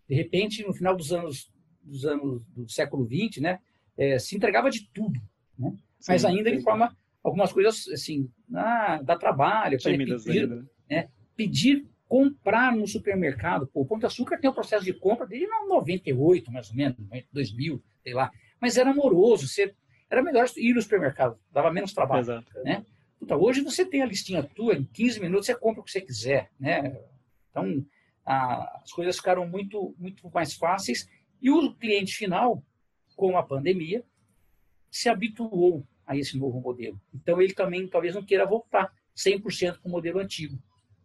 De repente, no final dos anos dos anos do século XX, né, é, se entregava de tudo, né? Sim, mas ainda sim. de forma algumas coisas assim, ah, dá trabalho, pedir, né? né? pedir comprar no supermercado. Pô, o Pão de Açúcar tem o processo de compra desde 98, mais ou menos, 2000, sei lá. Mas era amoroso, você, era melhor ir no supermercado, dava menos trabalho. Exato. Né? Então, hoje você tem a listinha tua, em 15 minutos você compra o que você quiser. Né? Então, a, as coisas ficaram muito, muito mais fáceis e o cliente final, com a pandemia, se habituou a esse novo modelo. Então, ele também talvez não queira voltar 100% para o modelo antigo,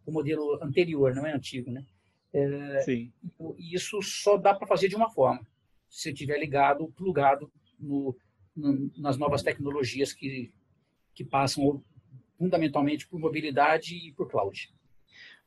o modelo anterior, não é antigo, né? É, Sim. E isso só dá para fazer de uma forma, se estiver ligado, plugado no, no, nas novas tecnologias que, que passam fundamentalmente por mobilidade e por cloud.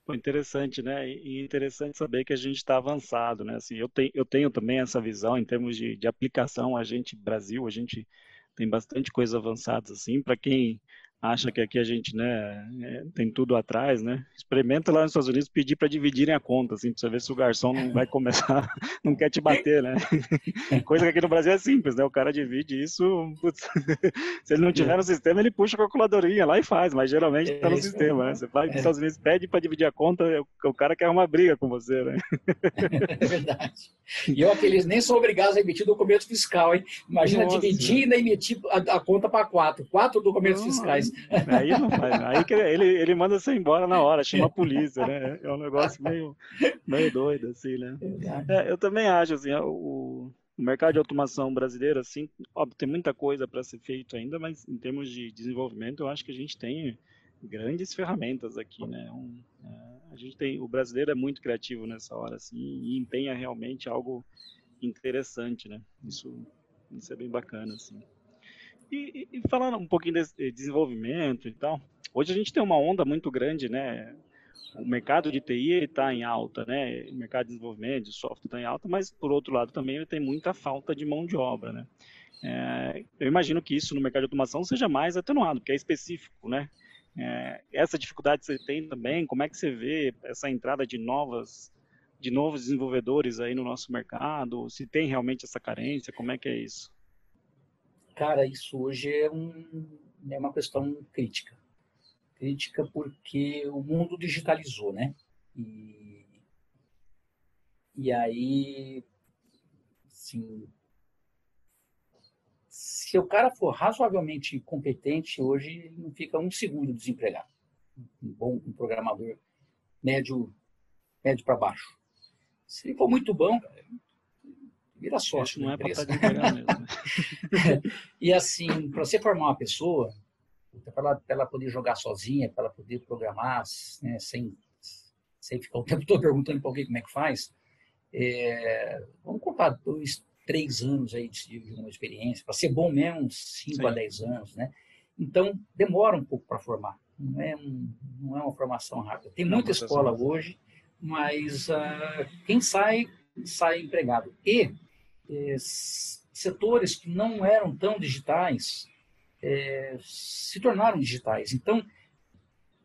Pô, interessante, né? E interessante saber que a gente está avançado, né? Assim, eu, tenho, eu tenho também essa visão em termos de, de aplicação. A gente, Brasil, a gente tem bastante coisas avançadas, assim. Para quem acha que aqui a gente né, é, tem tudo atrás, né? Experimenta lá nos Estados Unidos pedir para dividirem a conta, assim, para você ver se o garçom não vai começar, não quer te bater, né? Coisa que aqui no Brasil é simples, né? O cara divide isso, putz, se ele não tiver no sistema, ele puxa a calculadorinha lá e faz, mas geralmente está no é sistema, né? Você vai para os Estados Unidos, pede para dividir a conta, o cara quer uma briga com você, né? É verdade. E ó, que eles nem são obrigados a emitir documento fiscal, hein? Imagina Nossa. dividir e emitir a, a conta para quatro, quatro documentos fiscais. Aí não faz. Aí que ele, ele manda você embora na hora, chama a polícia, né? É um negócio meio, meio doido, assim, né? É, eu também acho, assim, o, o mercado de automação brasileiro, assim, óbvio, tem muita coisa para ser feito ainda, mas em termos de desenvolvimento, eu acho que a gente tem grandes ferramentas aqui, né? Um, é, a gente tem, o brasileiro é muito criativo nessa hora, assim, e empenha realmente algo interessante, né? Isso, isso é bem bacana, assim. E, e, falando um pouquinho desse desenvolvimento e tal, hoje a gente tem uma onda muito grande, né? O mercado de TI está em alta, né? O mercado de desenvolvimento de software está em alta, mas por outro lado também ele tem muita falta de mão de obra, né? É, eu imagino que isso no mercado de automação seja mais atenuado, porque é específico, né? É, essa dificuldade você tem também, como é que você vê essa entrada de novas de novos desenvolvedores aí no nosso mercado? Se tem realmente essa carência, como é que é isso? Cara, isso hoje é, um, é uma questão crítica. Crítica porque o mundo digitalizou, né? E, e aí, assim, se o cara for razoavelmente competente, hoje ele não fica um segundo desempregado. Um bom um programador médio, médio para baixo. Se ele for muito bom, vira sócio. não é para estar tá mesmo. Né? e assim, para você formar uma pessoa, para ela, ela, poder jogar sozinha, para ela poder programar, né, sem, sem ficar o tempo todo perguntando para alguém como é que faz, é, vamos contar dois, três anos aí de, de uma experiência, para ser bom mesmo, uns cinco Sim. a dez anos, né? Então, demora um pouco para formar, não é, um, não é uma formação rápida. Tem muita escola hoje, mas uh, quem sai, sai empregado. E eh, setores que não eram tão digitais eh, se tornaram digitais. Então,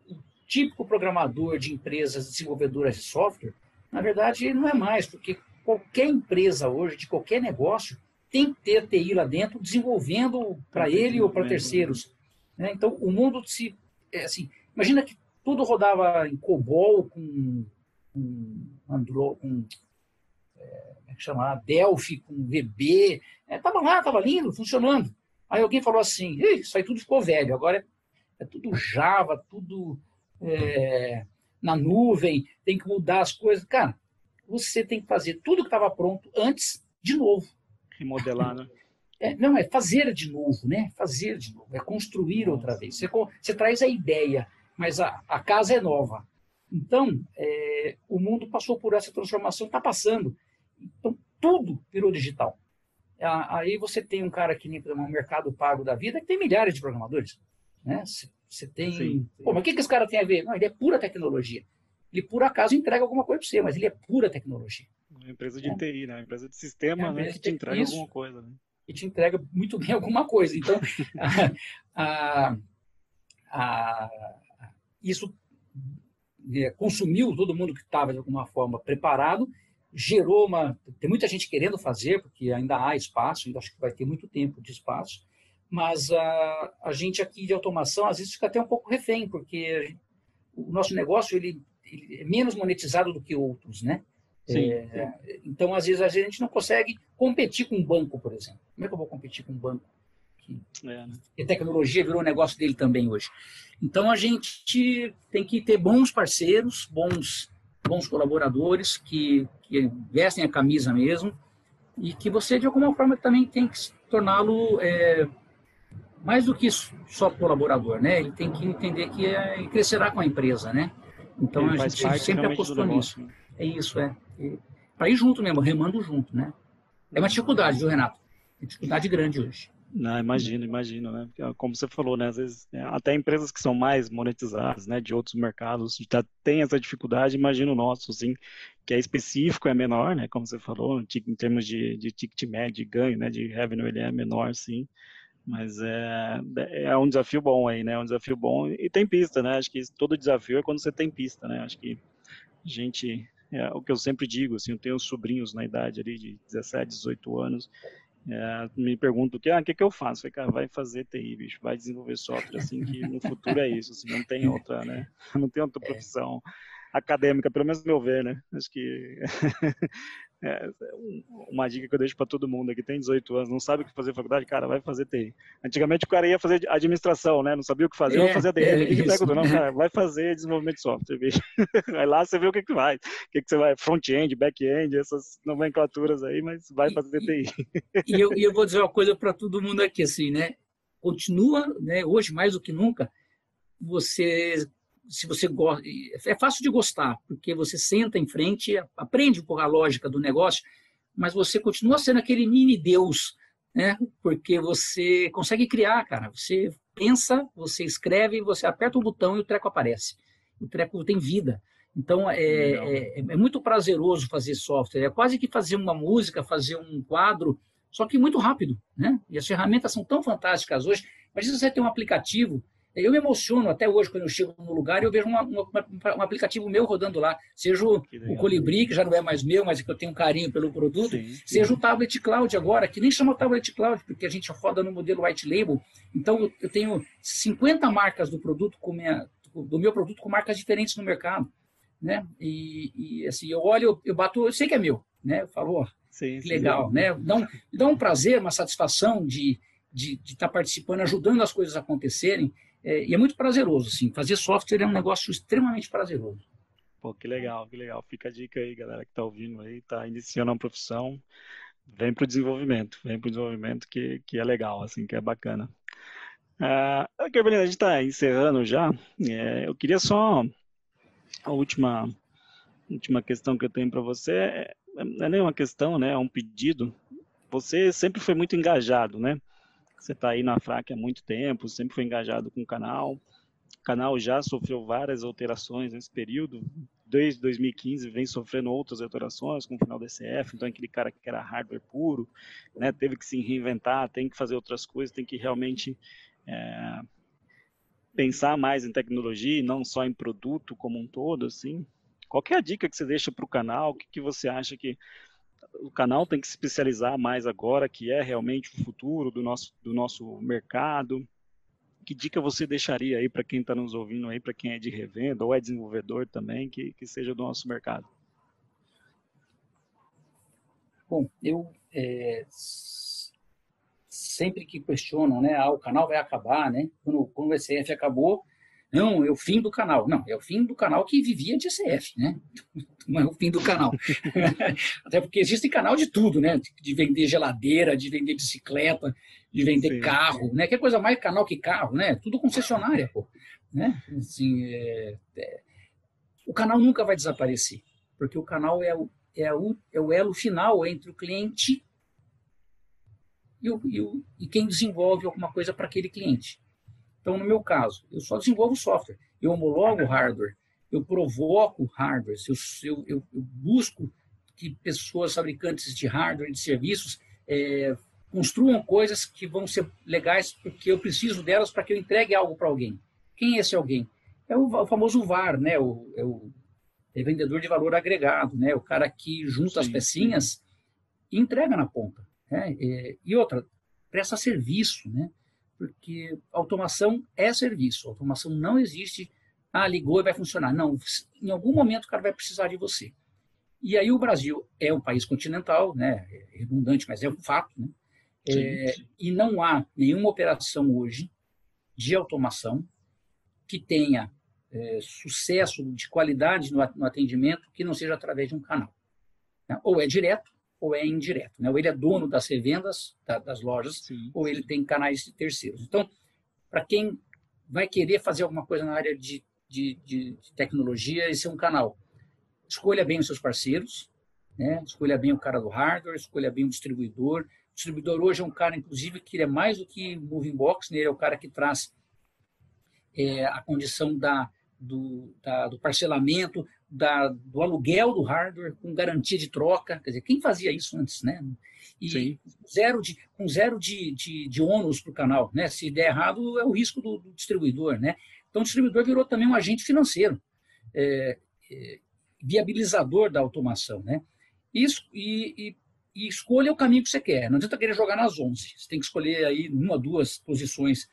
o típico programador de empresas desenvolvedoras de software, na verdade, não é mais, porque qualquer empresa hoje, de qualquer negócio, tem que ter TI lá dentro, desenvolvendo para ele ou para terceiros. Né? Então, o mundo se. É assim, imagina que tudo rodava em COBOL, com, com, Andro, com é, como chama? Delphi, com VB. Estava é, lá, estava lindo, funcionando. Aí alguém falou assim: isso aí tudo ficou velho, agora é, é tudo Java, tudo é, na nuvem, tem que mudar as coisas. Cara, você tem que fazer tudo que estava pronto antes de novo. Remodelar, né? É, não, é fazer de novo, né? Fazer de novo, é construir outra vez. Você, você traz a ideia, mas a, a casa é nova. Então, é, o mundo passou por essa transformação, está passando. Então, tudo virou digital. Aí você tem um cara que nem um mercado pago da vida que tem milhares de programadores. Né? Você tem. Sim, sim. Pô, mas o que, que esse cara tem a ver? Não, ele é pura tecnologia. Ele, por acaso, entrega alguma coisa para você, mas ele é pura tecnologia. Uma empresa de é. TI, né? Uma empresa de sistema, é né? Que te entrega isso, alguma coisa. Né? E te entrega muito bem alguma coisa. Então, a, a, a, isso é, consumiu todo mundo que estava, de alguma forma, preparado, gerou uma. Tem muita gente querendo fazer, porque ainda há espaço, ainda acho que vai ter muito tempo de espaço, mas a, a gente aqui de automação, às vezes, fica até um pouco refém, porque o nosso negócio ele, ele é menos monetizado do que outros, né? Sim, é, sim. Então, às vezes, a gente não consegue competir com um banco, por exemplo. Como é que eu vou competir com um banco? Que, é, né? a tecnologia virou um negócio dele também hoje. Então, a gente tem que ter bons parceiros, bons, bons colaboradores que, que vestem a camisa mesmo e que você, de alguma forma, também tem que torná-lo é, mais do que só colaborador, né? Ele tem que entender que é, ele crescerá com a empresa, né? Então, ele a gente sempre apostou nisso. É isso, é. Para ir junto mesmo, remando junto, né? É uma dificuldade, viu, Renato? É dificuldade grande hoje. Não, imagino, imagino, né? Como você falou, né? Às vezes, é, até empresas que são mais monetizadas, né? De outros mercados, já tem essa dificuldade, imagino o nosso, assim, que é específico, é menor, né? Como você falou, em termos de, de ticket médio, de ganho, né? De revenue, ele é menor, sim. Mas é, é um desafio bom aí, né? É um desafio bom e tem pista, né? Acho que todo desafio é quando você tem pista, né? Acho que a gente é o que eu sempre digo, assim, eu tenho sobrinhos na idade ali de 17, 18 anos, é, me pergunto o que, ah, que, que eu faço? Falei, cara, vai fazer TI, bicho, vai desenvolver software, assim, que no futuro é isso, assim, não tem outra, né? Não tem outra profissão acadêmica, pelo menos no meu ver, né? Acho que é, uma dica que eu deixo para todo mundo aqui, tem 18 anos, não sabe o que fazer faculdade, cara, vai fazer TI. Antigamente o cara ia fazer administração, né? Não sabia o que fazer, é, vai fazer ADM. É, que não, cara, vai fazer desenvolvimento de software, bicho. Vai lá, você vê o que que vai. O que que você vai, front-end, back-end, essas nomenclaturas aí, mas vai fazer TI. E eu, e eu vou dizer uma coisa para todo mundo aqui, assim, né? Continua, né, hoje mais do que nunca, você se você gosta, é fácil de gostar, porque você senta em frente, aprende um pouco a lógica do negócio, mas você continua sendo aquele mini Deus, né? Porque você consegue criar, cara. Você pensa, você escreve, você aperta o botão e o treco aparece. O treco tem vida. Então é, é, é, muito prazeroso fazer software. É quase que fazer uma música, fazer um quadro, só que muito rápido, né? E as ferramentas são tão fantásticas hoje. Imagina você ter um aplicativo eu me emociono até hoje quando eu chego no lugar e eu vejo uma, uma, um aplicativo meu rodando lá, seja o, o, Colibri, que já não é mais meu, mas que eu tenho um carinho pelo produto, sim, sim. seja o Tablet Cloud agora, que nem chama Tablet Cloud, porque a gente roda no modelo white label. Então, eu tenho 50 marcas do produto com minha, do meu produto com marcas diferentes no mercado. Né? E, e assim, eu olho, eu bato, eu sei que é meu, né? Eu falo, sim, que legal, né? Dá um, dá um prazer, uma satisfação de de estar tá participando, ajudando as coisas a acontecerem. É, e é muito prazeroso, assim. Fazer software é um negócio extremamente prazeroso. Pô, que legal, que legal. Fica a dica aí, galera que está ouvindo aí, está iniciando uma profissão. vem para o desenvolvimento, vem para o desenvolvimento que, que é legal, assim, que é bacana. Uh, Carolina, a gente está encerrando já. É, eu queria só a última última questão que eu tenho para você é, não é nem uma questão, né? É um pedido. Você sempre foi muito engajado, né? Você está aí na FRAC há muito tempo, sempre foi engajado com o canal. O canal já sofreu várias alterações nesse período. Desde 2015 vem sofrendo outras alterações com o final do ECF, então aquele cara que era hardware puro, né, teve que se reinventar, tem que fazer outras coisas, tem que realmente é, pensar mais em tecnologia e não só em produto como um todo, assim. Qual é a dica que você deixa para o canal? O que, que você acha que o canal tem que se especializar mais agora, que é realmente o futuro do nosso, do nosso mercado? Que dica você deixaria aí para quem está nos ouvindo aí, para quem é de revenda ou é desenvolvedor também, que, que seja do nosso mercado? Bom, eu é, sempre que questionam, né, ah, o canal vai acabar, né? Quando, quando o ECF acabou, não, é o fim do canal. Não, é o fim do canal que vivia de CF, né? Não é o fim do canal. Até porque existe canal de tudo, né? De vender geladeira, de vender bicicleta, de vender Sim. carro, né? Que coisa mais canal que carro, né? Tudo concessionária, pô. Né? Assim, é, é... O canal nunca vai desaparecer, porque o canal é o, é o, é o elo final entre o cliente e, o, e, o, e quem desenvolve alguma coisa para aquele cliente. Então, no meu caso, eu só desenvolvo software, eu homologo hardware, eu provoco hardware, eu, eu, eu, busco que pessoas fabricantes de hardware e de serviços é, construam coisas que vão ser legais porque eu preciso delas para que eu entregue algo para alguém. Quem é esse alguém? É o, o famoso VAR, né? O, é o é vendedor de valor agregado, né? O cara que junta sim, as pecinhas sim. e entrega na ponta. Né? É, e outra, presta serviço, né? Porque automação é serviço. Automação não existe, ah, ligou e vai funcionar. Não, em algum momento o cara vai precisar de você. E aí o Brasil é um país continental, né? É redundante, mas é um fato, né? É, e não há nenhuma operação hoje de automação que tenha é, sucesso de qualidade no atendimento que não seja através de um canal. Né? Ou é direto, ou é indireto. Né? Ou ele é dono das revendas da, das lojas, Sim. ou ele tem canais de terceiros. Então, para quem vai querer fazer alguma coisa na área de, de, de, tecnologia, esse é um canal. Escolha bem os seus parceiros, né? escolha bem o cara do hardware, escolha bem o distribuidor. O distribuidor hoje é um cara, inclusive, que é mais do que moving box, né? ele é o cara que traz é, a condição da, do, da, do parcelamento, da, do aluguel do hardware com garantia de troca. Quer dizer, quem fazia isso antes, né? E Sim. zero de, com zero de, de, de ônus para o canal. Né? Se der errado, é o risco do, do, distribuidor. Né? Então, o distribuidor virou também um agente financeiro, é, é, viabilizador da automação. Né? Isso, e, e, e, escolha o caminho que você quer. Não adianta querer jogar nas 11. Você tem que escolher aí uma, duas posições,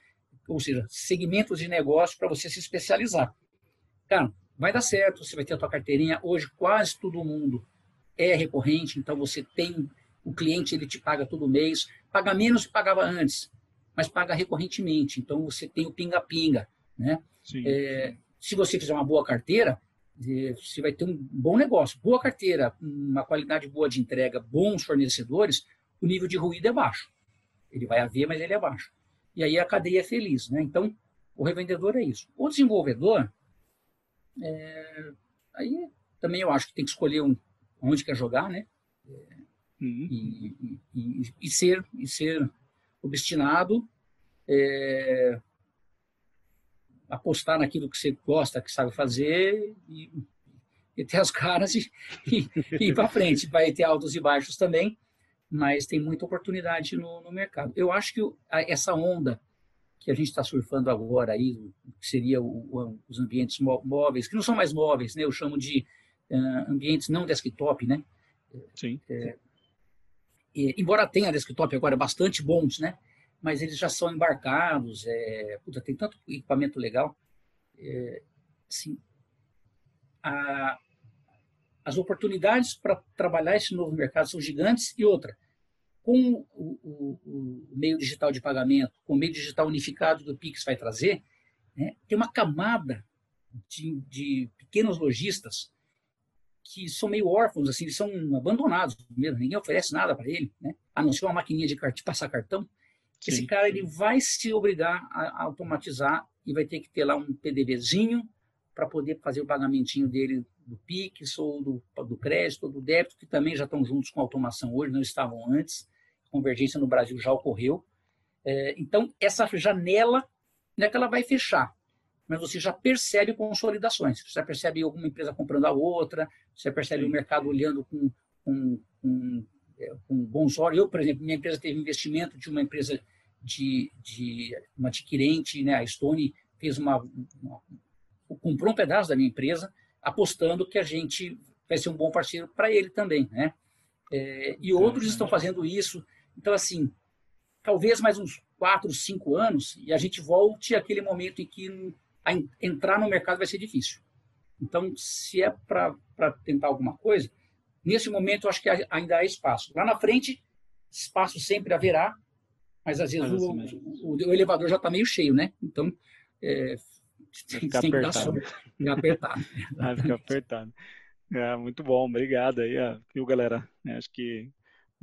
ou seja, segmentos de negócio para você se especializar. Cara, vai dar certo, você vai ter a tua carteirinha. Hoje quase todo mundo é recorrente, então você tem o cliente, ele te paga todo mês, paga menos que pagava antes, mas paga recorrentemente. Então você tem o pinga-pinga, né? É, se você fizer uma boa carteira, é, você vai ter um bom negócio, boa carteira, uma qualidade boa de entrega, bons fornecedores, o nível de ruído é baixo. Ele vai haver, mas ele é baixo. E aí a cadeia é feliz, né? Então, o revendedor é isso. O desenvolvedor, é, aí também eu acho que tem que escolher um, onde quer jogar, né? Uhum. e, e, e, ser, e ser obstinado, é, apostar naquilo que você gosta, que sabe fazer e, e ter as caras e, e, e ir para frente. Vai ter altos e baixos também, mas tem muita oportunidade no, no mercado. Eu acho que essa onda que a gente está surfando agora aí, que seria o, o, os ambientes móveis, que não são mais móveis, né? Eu chamo de uh, ambientes não desktop, né? Sim. É, é, embora tenha desktop agora bastante bons, né? Mas eles já são embarcados, é, puta, tem tanto equipamento legal. É, assim, a, as oportunidades para trabalhar esse novo mercado são gigantes e outra com o, o, o, meio digital de pagamento, com o meio digital unificado que o Pix vai trazer, né, tem uma camada de, de pequenos lojistas que são meio órfãos, assim, eles são abandonados mesmo, ninguém oferece nada para ele, né? a não ser uma maquininha de, de passar cartão. Sim, Esse cara ele vai se obrigar a, a automatizar e vai ter que ter lá um PDVzinho para poder fazer o pagamentinho dele do Pix ou do, do crédito ou do débito, que também já estão juntos com a automação hoje, não estavam antes. Convergência no Brasil já ocorreu. É, então, essa janela não é que ela vai fechar, mas você já percebe consolidações. Você já percebe alguma empresa comprando a outra, você percebe o mercado olhando com, com, com, é, com bons olhos. Eu, por exemplo, minha empresa teve investimento de uma empresa de, de uma adquirente, né, a Stone fez uma, uma comprou um pedaço da minha empresa, apostando que a gente vai ser um bom parceiro para ele também, né? É, e outros estão fazendo isso. Então, assim, talvez mais uns quatro, cinco anos e a gente volte àquele momento em que entrar no mercado vai ser difícil. Então, se é para tentar alguma coisa, nesse momento eu acho que ainda há espaço. Lá na frente, espaço sempre haverá, mas às vezes o, o, o, elevador já está meio cheio, né? Então, é, tem, tem que dar apertado. Vai ficar apertado. É, muito bom, obrigado aí, viu, galera? É, acho que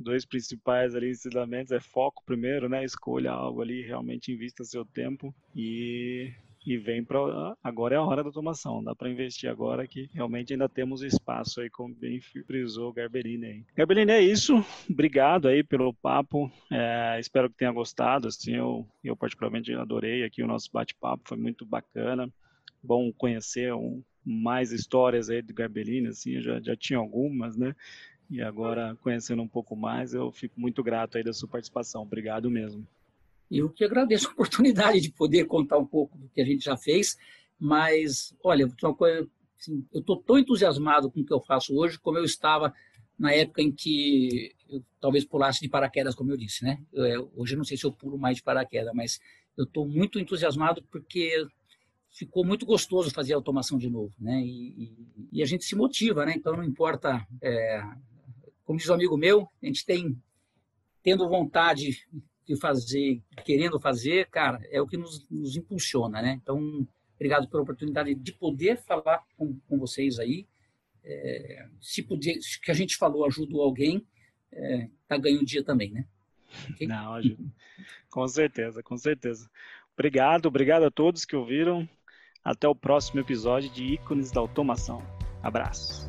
dois principais ali ensinamentos é foco primeiro, né? Escolha algo ali, realmente invista seu tempo e e vem para agora é a hora da automação, dá para investir agora que realmente ainda temos espaço aí, como bem frisou o Garberini aí. Garberini, é isso, obrigado aí pelo papo, é, espero que tenha gostado, assim, eu, eu particularmente adorei aqui o nosso bate-papo, foi muito bacana, bom conhecer um, mais histórias aí do Garberini, assim, já, já tinha algumas, né, e agora conhecendo um pouco mais, eu fico muito grato aí da sua participação, obrigado mesmo. Eu que agradeço a oportunidade de poder contar um pouco do que a gente já fez, mas, olha, uma coisa, assim, eu estou tão entusiasmado com o que eu faço hoje como eu estava na época em que eu talvez pulasse de paraquedas, como eu disse, né? Eu, hoje eu não sei se eu pulo mais de paraquedas, mas eu estou muito entusiasmado porque ficou muito gostoso fazer automação de novo, né? E, e, e a gente se motiva, né? Então não importa, é, como diz um amigo meu, a gente tem tendo vontade de fazer, querendo fazer, cara, é o que nos, nos impulsiona, né? Então, obrigado pela oportunidade de poder falar com, com vocês aí. É, se puder, que a gente falou ajudou alguém, é, tá ganhando dia também, né? Okay? Não, ajuda. com certeza, com certeza. Obrigado, obrigado a todos que ouviram. Até o próximo episódio de Ícones da Automação. Abraço.